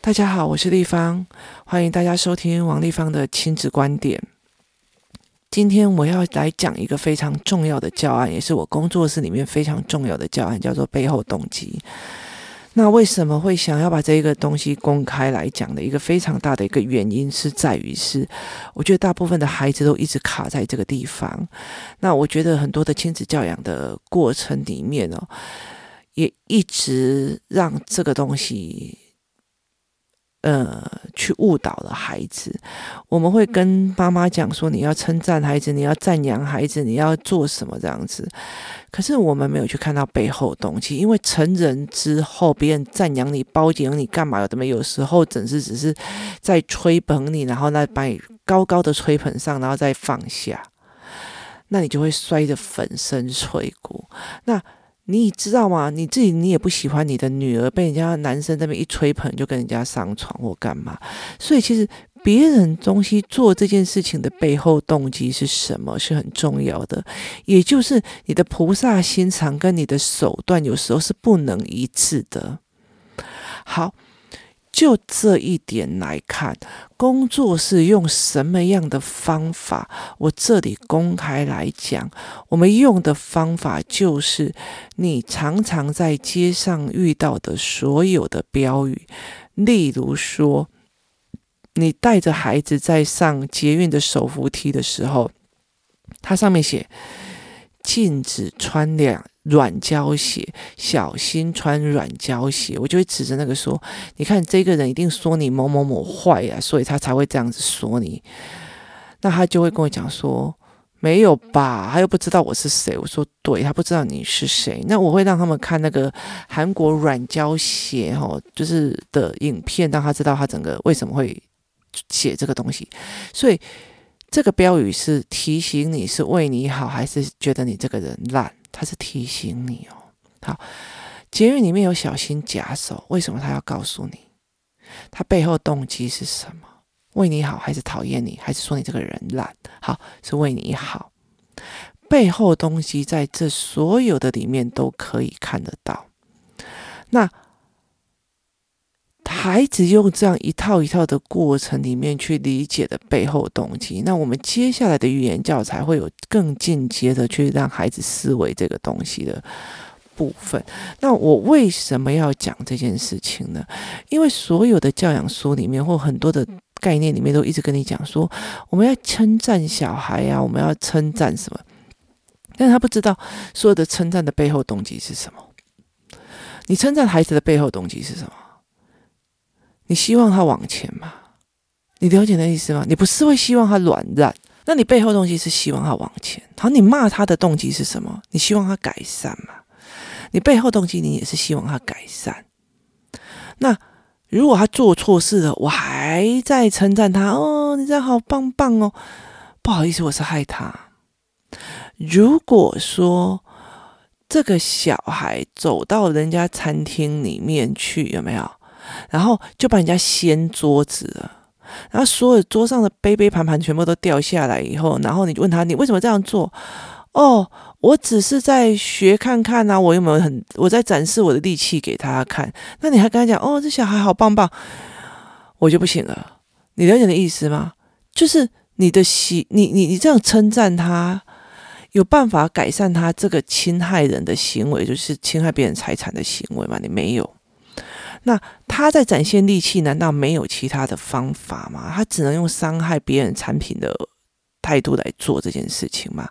大家好，我是立方，欢迎大家收听王立方的亲子观点。今天我要来讲一个非常重要的教案，也是我工作室里面非常重要的教案，叫做背后动机。那为什么会想要把这一个东西公开来讲的一个非常大的一个原因，是在于是，我觉得大部分的孩子都一直卡在这个地方。那我觉得很多的亲子教养的过程里面哦，也一直让这个东西。呃，去误导了孩子。我们会跟妈妈讲说，你要称赞孩子，你要赞扬孩子，你要做什么这样子。可是我们没有去看到背后东西，因为成人之后，别人赞扬你、褒奖你干嘛？有的没有时候，只是只是在吹捧你，然后呢，把你高高的吹捧上，然后再放下，那你就会摔得粉身碎骨。那。你知道吗？你自己你也不喜欢你的女儿被人家男生那边一吹捧就跟人家上床或干嘛，所以其实别人东西做这件事情的背后动机是什么是很重要的，也就是你的菩萨心肠跟你的手段有时候是不能一致的。好。就这一点来看，工作是用什么样的方法？我这里公开来讲，我们用的方法就是你常常在街上遇到的所有的标语，例如说，你带着孩子在上捷运的手扶梯的时候，它上面写禁止穿两。软胶鞋，小心穿软胶鞋。我就会指着那个说：“你看，这个人一定说你某某某坏呀，所以他才会这样子说你。”那他就会跟我讲说：“没有吧？他又不知道我是谁。”我说：“对，他不知道你是谁。”那我会让他们看那个韩国软胶鞋哈，就是的影片，让他知道他整个为什么会写这个东西。所以这个标语是提醒你是为你好，还是觉得你这个人烂？他是提醒你哦，好，捷运里面有小心假手，为什么他要告诉你？他背后动机是什么？为你好，还是讨厌你，还是说你这个人烂？好，是为你好，背后东西在这所有的里面都可以看得到。那。孩子用这样一套一套的过程里面去理解的背后动机，那我们接下来的语言教材会有更进阶的去让孩子思维这个东西的部分。那我为什么要讲这件事情呢？因为所有的教养书里面或很多的概念里面都一直跟你讲说，我们要称赞小孩呀、啊，我们要称赞什么？但他不知道所有的称赞的背后动机是什么。你称赞孩子的背后动机是什么？你希望他往前吗？你了解那意思吗？你不是会希望他软烂？那你背后动机是希望他往前。好，你骂他的动机是什么？你希望他改善吗？你背后动机你也是希望他改善。那如果他做错事了，我还在称赞他哦，你这样好棒棒哦。不好意思，我是害他。如果说这个小孩走到人家餐厅里面去，有没有？然后就把人家掀桌子了，然后所有桌上的杯杯盘盘全部都掉下来以后，然后你问他，你为什么这样做？哦，我只是在学看看啊，我有没有很，我在展示我的力气给他看。那你还跟他讲，哦，这小孩好棒棒，我就不行了。你了解的意思吗？就是你的喜，你你你这样称赞他，有办法改善他这个侵害人的行为，就是侵害别人财产的行为吗？你没有。那他在展现力气，难道没有其他的方法吗？他只能用伤害别人产品的态度来做这件事情吗？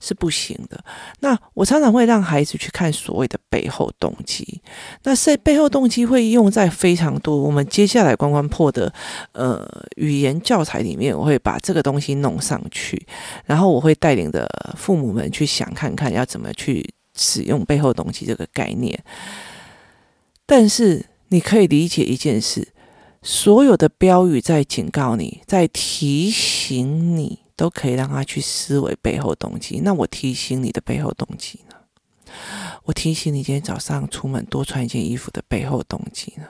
是不行的。那我常常会让孩子去看所谓的背后动机。那是背后动机会用在非常多我们接下来关关破的呃语言教材里面，我会把这个东西弄上去，然后我会带领着父母们去想看看要怎么去使用背后动机这个概念，但是。你可以理解一件事，所有的标语在警告你，在提醒你，都可以让他去思维背后动机。那我提醒你的背后动机呢？我提醒你今天早上出门多穿一件衣服的背后动机呢？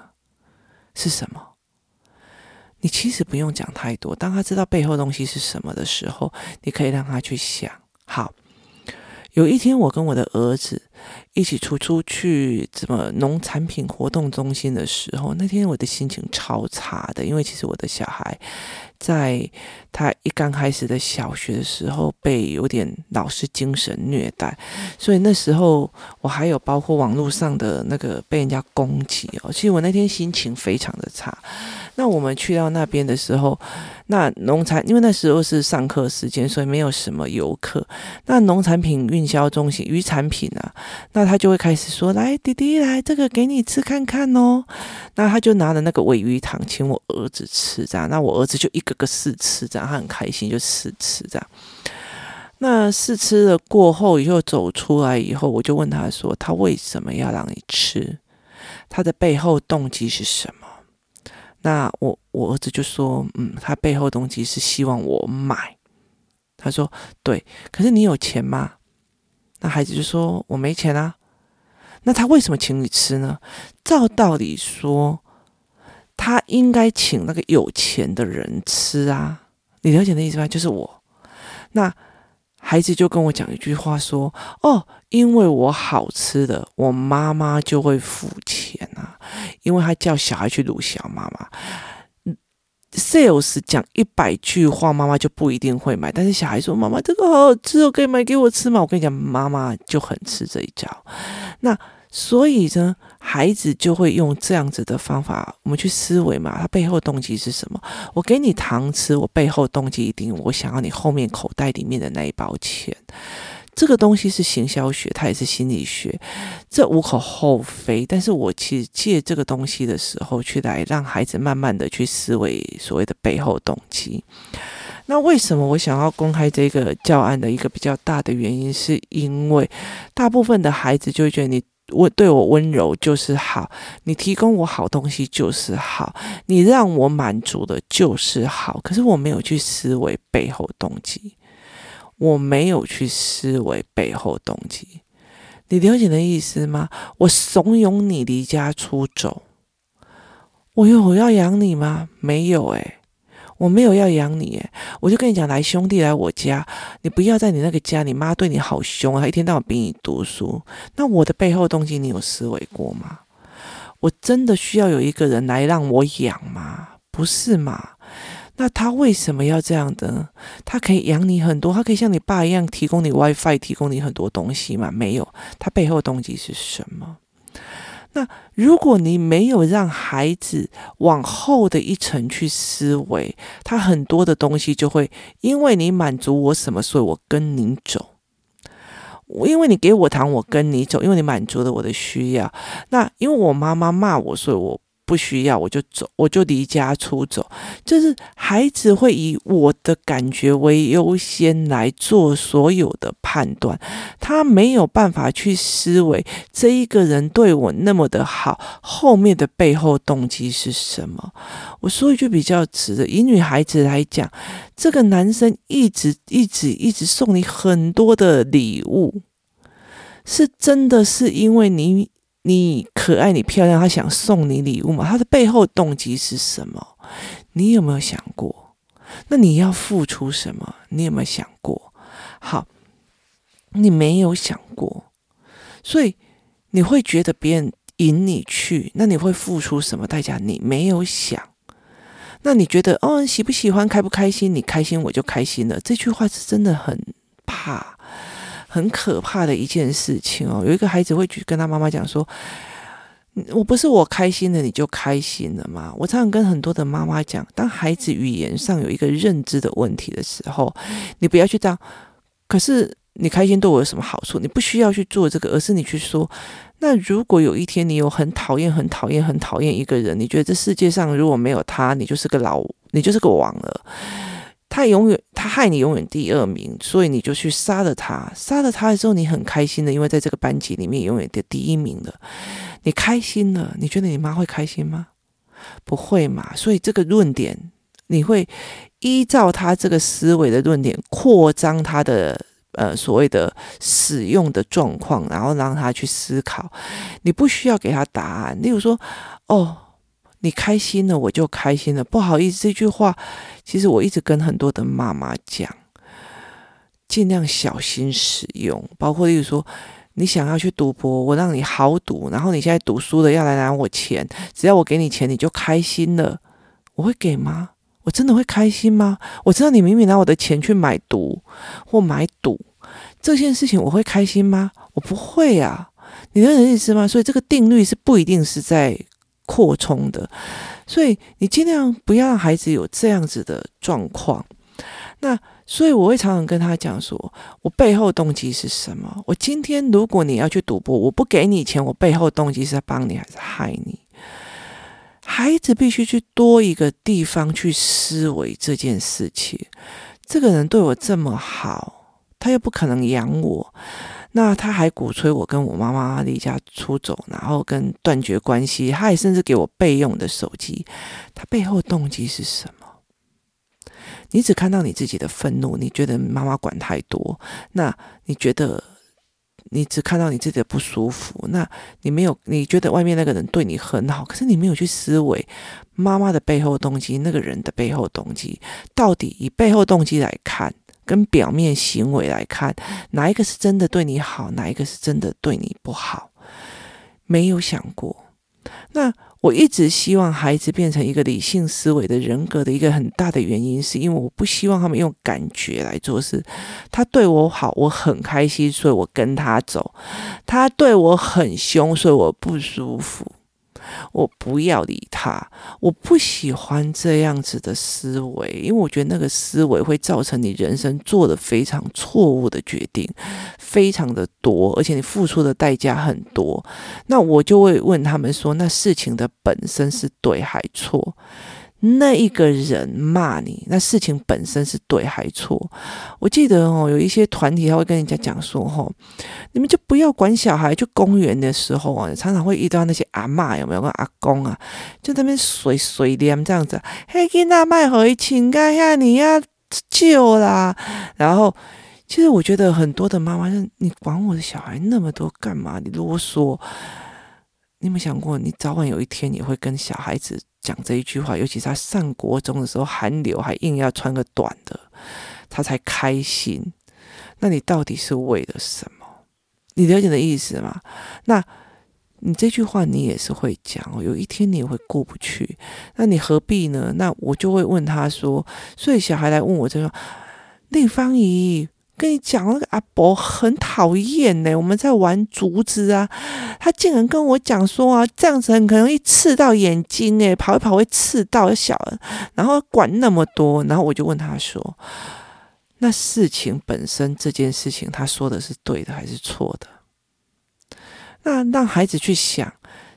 是什么？你其实不用讲太多，当他知道背后东西是什么的时候，你可以让他去想。好，有一天我跟我的儿子一起出出去怎么农产品活动中心的时候，那天我的心情超差的，因为其实我的小孩在他一刚开始的小学的时候被有点老师精神虐待，所以那时候我还有包括网络上的那个被人家攻击哦，其实我那天心情非常的差。那我们去到那边的时候，那农产因为那时候是上课时间，所以没有什么游客。那农产品运销中心鱼产品啊，那他就会开始说：“来，弟弟，来这个给你吃看看哦。”那他就拿着那个尾鱼糖请我儿子吃，这样。那我儿子就一个个试吃，这样他很开心就试吃这样。那试吃了过后，以后走出来以后，我就问他说：“他为什么要让你吃？他的背后动机是什么？”那我我儿子就说，嗯，他背后动机是希望我买。他说，对，可是你有钱吗？那孩子就说，我没钱啊。那他为什么请你吃呢？照道理说，他应该请那个有钱的人吃啊。你了解的意思吗？就是我。那。孩子就跟我讲一句话说：“哦，因为我好吃的，我妈妈就会付钱啊。因为他叫小孩去撸小妈妈，sales 讲一百句话，妈妈就不一定会买。但是小孩说：‘妈妈，这个好好吃哦，可以买给我吃吗？’我跟你讲，妈妈就很吃这一招。那。”所以呢，孩子就会用这样子的方法，我们去思维嘛，他背后动机是什么？我给你糖吃，我背后动机一定我想要你后面口袋里面的那一包钱。这个东西是行销学，它也是心理学，这无可厚非。但是我其实借这个东西的时候，去来让孩子慢慢的去思维所谓的背后动机。那为什么我想要公开这个教案的一个比较大的原因，是因为大部分的孩子就会觉得你。我对我温柔就是好，你提供我好东西就是好，你让我满足的就是好。可是我没有去思维背后动机，我没有去思维背后动机。你了解的意思吗？我怂恿你离家出走，我有我要养你吗？没有诶。我没有要养你，诶，我就跟你讲，来兄弟来我家，你不要在你那个家，你妈对你好凶啊，她一天到晚逼你读书。那我的背后动机，你有思维过吗？我真的需要有一个人来让我养吗？不是嘛？那他为什么要这样的？他可以养你很多，他可以像你爸一样提供你 WiFi，提供你很多东西吗？没有，他背后动机是什么？那如果你没有让孩子往后的一层去思维，他很多的东西就会因为你满足我什么，所以我跟你走。因为你给我糖，我跟你走，因为你满足了我的需要。那因为我妈妈骂我，所以我。不需要，我就走，我就离家出走。就是孩子会以我的感觉为优先来做所有的判断，他没有办法去思维这一个人对我那么的好，后面的背后动机是什么。我说一句比较直的，以女孩子来讲，这个男生一直一直一直送你很多的礼物，是真的是因为你。你可爱，你漂亮，他想送你礼物吗？他的背后动机是什么？你有没有想过？那你要付出什么？你有没有想过？好，你没有想过，所以你会觉得别人引你去，那你会付出什么代价？你没有想。那你觉得哦，喜不喜欢，开不开心？你开心我就开心了。这句话是真的很怕。很可怕的一件事情哦，有一个孩子会去跟他妈妈讲说：“我不是我开心了，你就开心了吗？”我常常跟很多的妈妈讲，当孩子语言上有一个认知的问题的时候，你不要去当。可是你开心对我有什么好处？你不需要去做这个，而是你去说：“那如果有一天你有很讨厌、很讨厌、很讨厌一个人，你觉得这世界上如果没有他，你就是个老，你就是个王了。”他永远，他害你永远第二名，所以你就去杀了他。杀了他的时候，你很开心的，因为在这个班级里面永远的第一名了。你开心了，你觉得你妈会开心吗？不会嘛。所以这个论点，你会依照他这个思维的论点扩张他的呃所谓的使用的状况，然后让他去思考。你不需要给他答案。例如说，哦。你开心了，我就开心了。不好意思，这句话其实我一直跟很多的妈妈讲，尽量小心使用。包括例如说，你想要去赌博，我让你豪赌，然后你现在赌输了要来拿我钱，只要我给你钱你就开心了，我会给吗？我真的会开心吗？我知道你明明拿我的钱去买毒或买赌，这件事情我会开心吗？我不会啊，你能理解吗？所以这个定律是不一定是在扩充的，所以你尽量不要让孩子有这样子的状况。那所以我会常常跟他讲说，我背后动机是什么？我今天如果你要去赌博，我不给你钱，我背后动机是在帮你还是害你？孩子必须去多一个地方去思维这件事情。这个人对我这么好，他又不可能养我，那他还鼓吹我跟我妈妈离家出走，然后跟断绝关系，他也甚至给我备用的手机，他背后动机是什么？你只看到你自己的愤怒，你觉得妈妈管太多，那你觉得你只看到你自己的不舒服，那你没有，你觉得外面那个人对你很好，可是你没有去思维妈妈的背后动机，那个人的背后动机，到底以背后动机来看，跟表面行为来看，哪一个是真的对你好，哪一个是真的对你不好？没有想过，那。我一直希望孩子变成一个理性思维的人格的一个很大的原因，是因为我不希望他们用感觉来做事。他对我好，我很开心，所以我跟他走；他对我很凶，所以我不舒服。我不要理他，我不喜欢这样子的思维，因为我觉得那个思维会造成你人生做的非常错误的决定，非常的多，而且你付出的代价很多。那我就会问他们说：那事情的本身是对还错？那一个人骂你，那事情本身是对还错？我记得哦，有一些团体他会跟人家讲说：吼，你们就不要管小孩。去公园的时候啊，常常会遇到那些阿嬷，有没有跟阿公啊，就在那边碎碎念这样子。嘿，囡仔麦回请假下你要救啦。然后，其实我觉得很多的妈妈说：你管我的小孩那么多干嘛？你啰嗦。你有没有想过，你早晚有一天也会跟小孩子讲这一句话？尤其是他上国中的时候，寒流还硬要穿个短的，他才开心。那你到底是为了什么？你了解的意思吗？那你这句话你也是会讲，有一天你也会过不去。那你何必呢？那我就会问他说，所以小孩来问我这个，丽芳姨。跟你讲，那个阿伯很讨厌呢。我们在玩竹子啊，他竟然跟我讲说啊，这样子很可能会刺到眼睛诶，跑一跑会刺到小，然后管那么多，然后我就问他说，那事情本身这件事情，他说的是对的还是错的？那让孩子去想，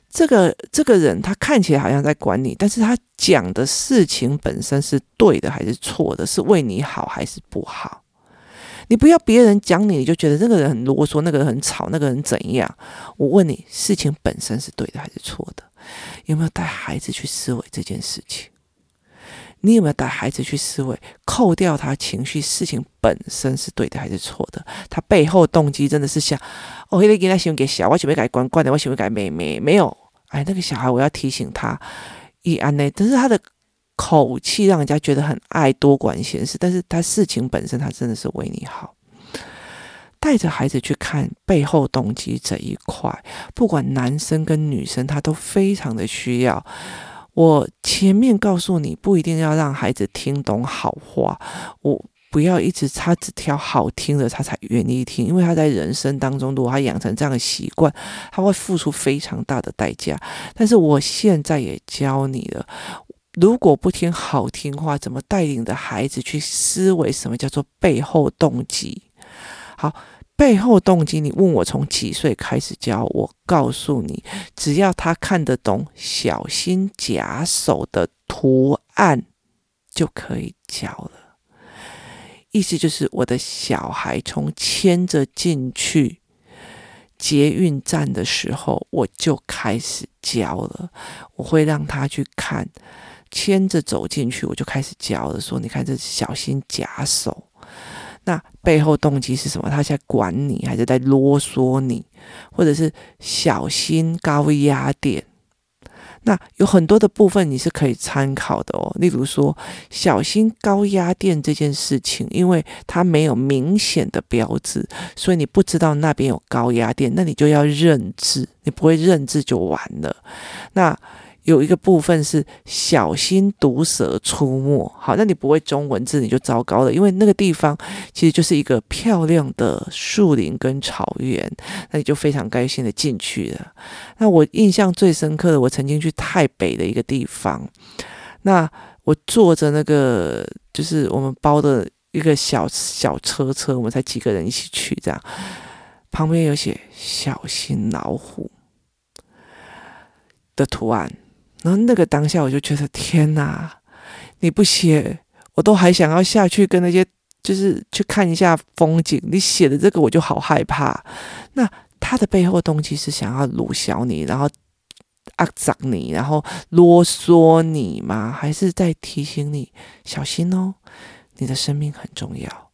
这个这个人他看起来好像在管你，但是他讲的事情本身是对的还是错的？是为你好还是不好？你不要别人讲你，你就觉得这个人很啰嗦，那个人很吵，那个人怎样？我问你，事情本身是对的还是错的？有没有带孩子去思维这件事情？你有没有带孩子去思维，扣掉他情绪，事情本身是对的还是错的？他背后动机真的是想，哦，那个给他喜欢给小，我喜欢给关关的，我喜欢给妹妹，没有。哎，那个小孩，我要提醒他，一安内，但是他的。口气让人家觉得很爱多管闲事，但是他事情本身，他真的是为你好。带着孩子去看背后动机这一块，不管男生跟女生，他都非常的需要。我前面告诉你，不一定要让孩子听懂好话，我不要一直他只挑好听的，他才愿意听，因为他在人生当中，如果他养成这样的习惯，他会付出非常大的代价。但是我现在也教你了。如果不听好听话，怎么带领的孩子去思维什么叫做背后动机？好，背后动机，你问我从几岁开始教？我告诉你，只要他看得懂小心假手的图案，就可以教了。意思就是，我的小孩从牵着进去捷运站的时候，我就开始教了。我会让他去看。牵着走进去，我就开始教了，说：“你看，这小心假手。那背后动机是什么？他在管你，还是在啰嗦你？或者是小心高压电？那有很多的部分你是可以参考的哦，例如说小心高压电这件事情，因为它没有明显的标志，所以你不知道那边有高压电，那你就要认字，你不会认字就完了。那有一个部分是小心毒蛇出没，好，那你不会中文字你就糟糕了，因为那个地方其实就是一个漂亮的树林跟草原，那你就非常开心的进去了。那我印象最深刻的，我曾经去台北的一个地方，那我坐着那个就是我们包的一个小小车车，我们才几个人一起去，这样旁边有写小心老虎的图案。然后那个当下，我就觉得天哪！你不写，我都还想要下去跟那些，就是去看一下风景。你写的这个，我就好害怕。那他的背后动机是想要鲁小你，然后压榨你，然后啰嗦你吗？还是在提醒你小心哦？你的生命很重要。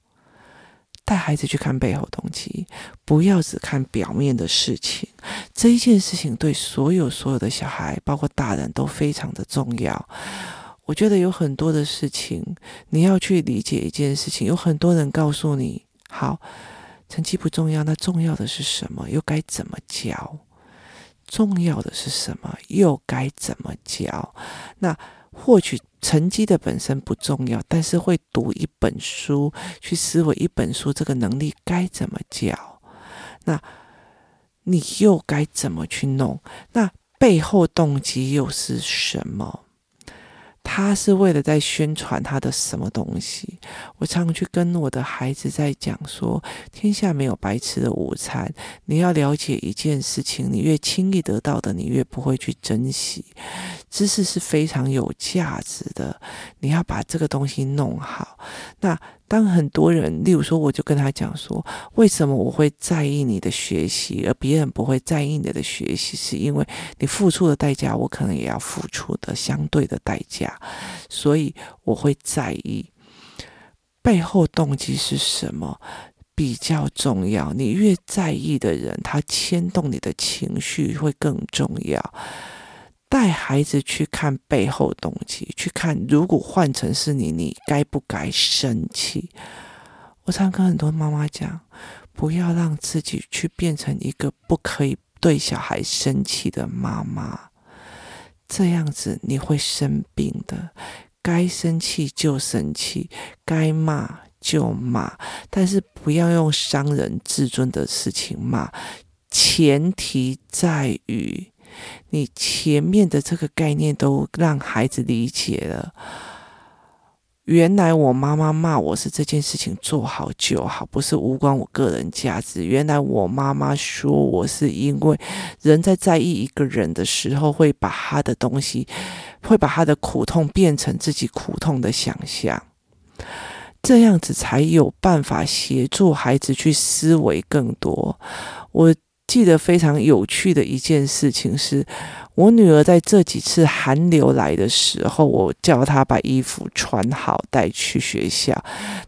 带孩子去看背后动机，不要只看表面的事情。这一件事情对所有所有的小孩，包括大人都非常的重要。我觉得有很多的事情，你要去理解一件事情。有很多人告诉你，好，成绩不重要，那重要的是什么？又该怎么教？重要的是什么？又该怎么教？那。获取成绩的本身不重要，但是会读一本书，去思维一本书，这个能力该怎么教？那你又该怎么去弄？那背后动机又是什么？他是为了在宣传他的什么东西？我常去跟我的孩子在讲说，天下没有白吃的午餐。你要了解一件事情，你越轻易得到的，你越不会去珍惜。知识是非常有价值的，你要把这个东西弄好。那当很多人，例如说，我就跟他讲说，为什么我会在意你的学习，而别人不会在意你的学习？是因为你付出的代价，我可能也要付出的相对的代价，所以我会在意背后动机是什么比较重要。你越在意的人，他牵动你的情绪会更重要。带孩子去看背后动机，去看如果换成是你，你该不该生气？我常跟很多妈妈讲，不要让自己去变成一个不可以对小孩生气的妈妈，这样子你会生病的。该生气就生气，该骂就骂，但是不要用伤人自尊的事情骂。前提在于。你前面的这个概念都让孩子理解了，原来我妈妈骂我是这件事情做好就好，不是无关我个人价值。原来我妈妈说我是因为人在在意一个人的时候，会把他的东西，会把他的苦痛变成自己苦痛的想象，这样子才有办法协助孩子去思维更多。我。记得非常有趣的一件事情是，我女儿在这几次寒流来的时候，我叫她把衣服穿好带去学校，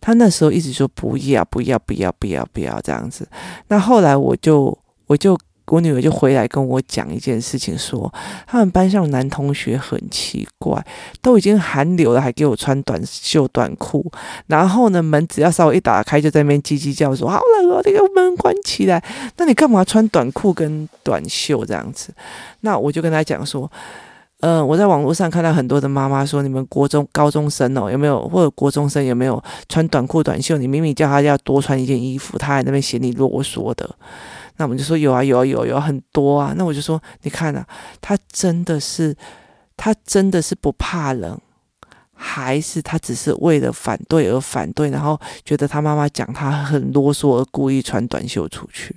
她那时候一直说不要不要不要不要不要这样子。那后来我就我就。我女儿就回来跟我讲一件事情，说他们班上男同学很奇怪，都已经寒流了，还给我穿短袖短裤。然后呢，门只要稍微一打开，就在那边叽叽叫说：“好冷哦，那个门关起来。”那你干嘛穿短裤跟短袖这样子？那我就跟他讲说：“嗯、呃，我在网络上看到很多的妈妈说，你们国中高中生哦，有没有或者国中生有没有穿短裤短袖？你明明叫他要多穿一件衣服，他还在那边嫌你啰嗦的。”那我们就说有啊有啊有有很多啊。那我就说，你看啊，他真的是，他真的是不怕冷，还是他只是为了反对而反对，然后觉得他妈妈讲他很啰嗦而故意穿短袖出去？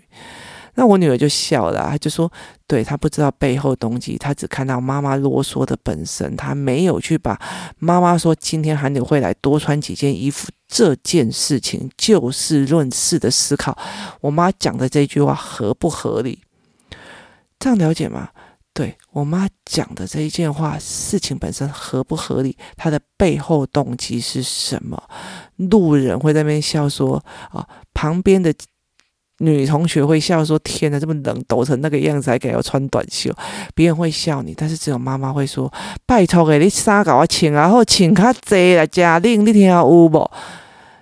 那我女儿就笑了，她就说：“对，她不知道背后动机，她只看到妈妈啰嗦的本身，她没有去把妈妈说今天寒流会来，多穿几件衣服这件事情就事论事的思考。我妈讲的这句话合不合理？这样了解吗？对，我妈讲的这一件话，事情本身合不合理？她的背后动机是什么？路人会在那边笑说啊，旁边的。”女同学会笑说：“天哪，这么冷，抖成那个样子，还敢要穿短袖？”别人会笑你，但是只有妈妈会说：“拜托给，你衫搞我穿啊，或穿较济来加领，你听有无？”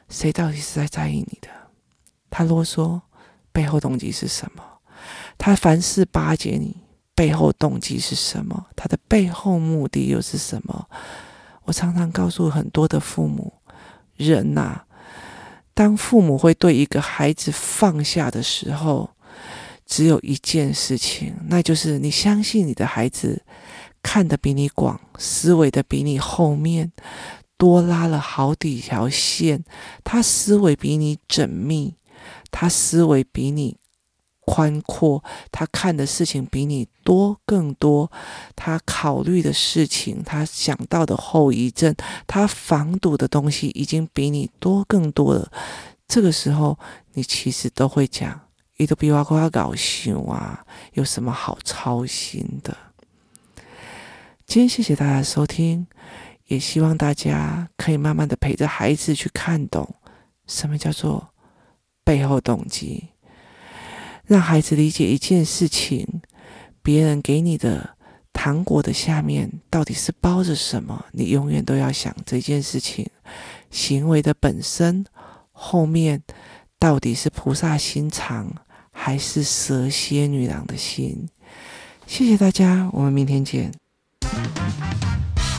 谁到底是在在意你的？他啰嗦背后动机是什么？他凡事巴结你背后动机是什么？他的背后目的又是什么？我常常告诉很多的父母，人呐、啊。当父母会对一个孩子放下的时候，只有一件事情，那就是你相信你的孩子看得比你广，思维的比你后面多拉了好几条线，他思维比你缜密，他思维比你。宽阔，他看的事情比你多更多，他考虑的事情，他想到的后遗症，他防堵的东西已经比你多更多了。这个时候，你其实都会讲，伊都比我还搞笑啊，有什么好操心的？今天谢谢大家收听，也希望大家可以慢慢的陪着孩子去看懂什么叫做背后动机。让孩子理解一件事情，别人给你的糖果的下面到底是包着什么？你永远都要想这件事情行为的本身后面到底是菩萨心肠还是蛇蝎女郎的心？谢谢大家，我们明天见。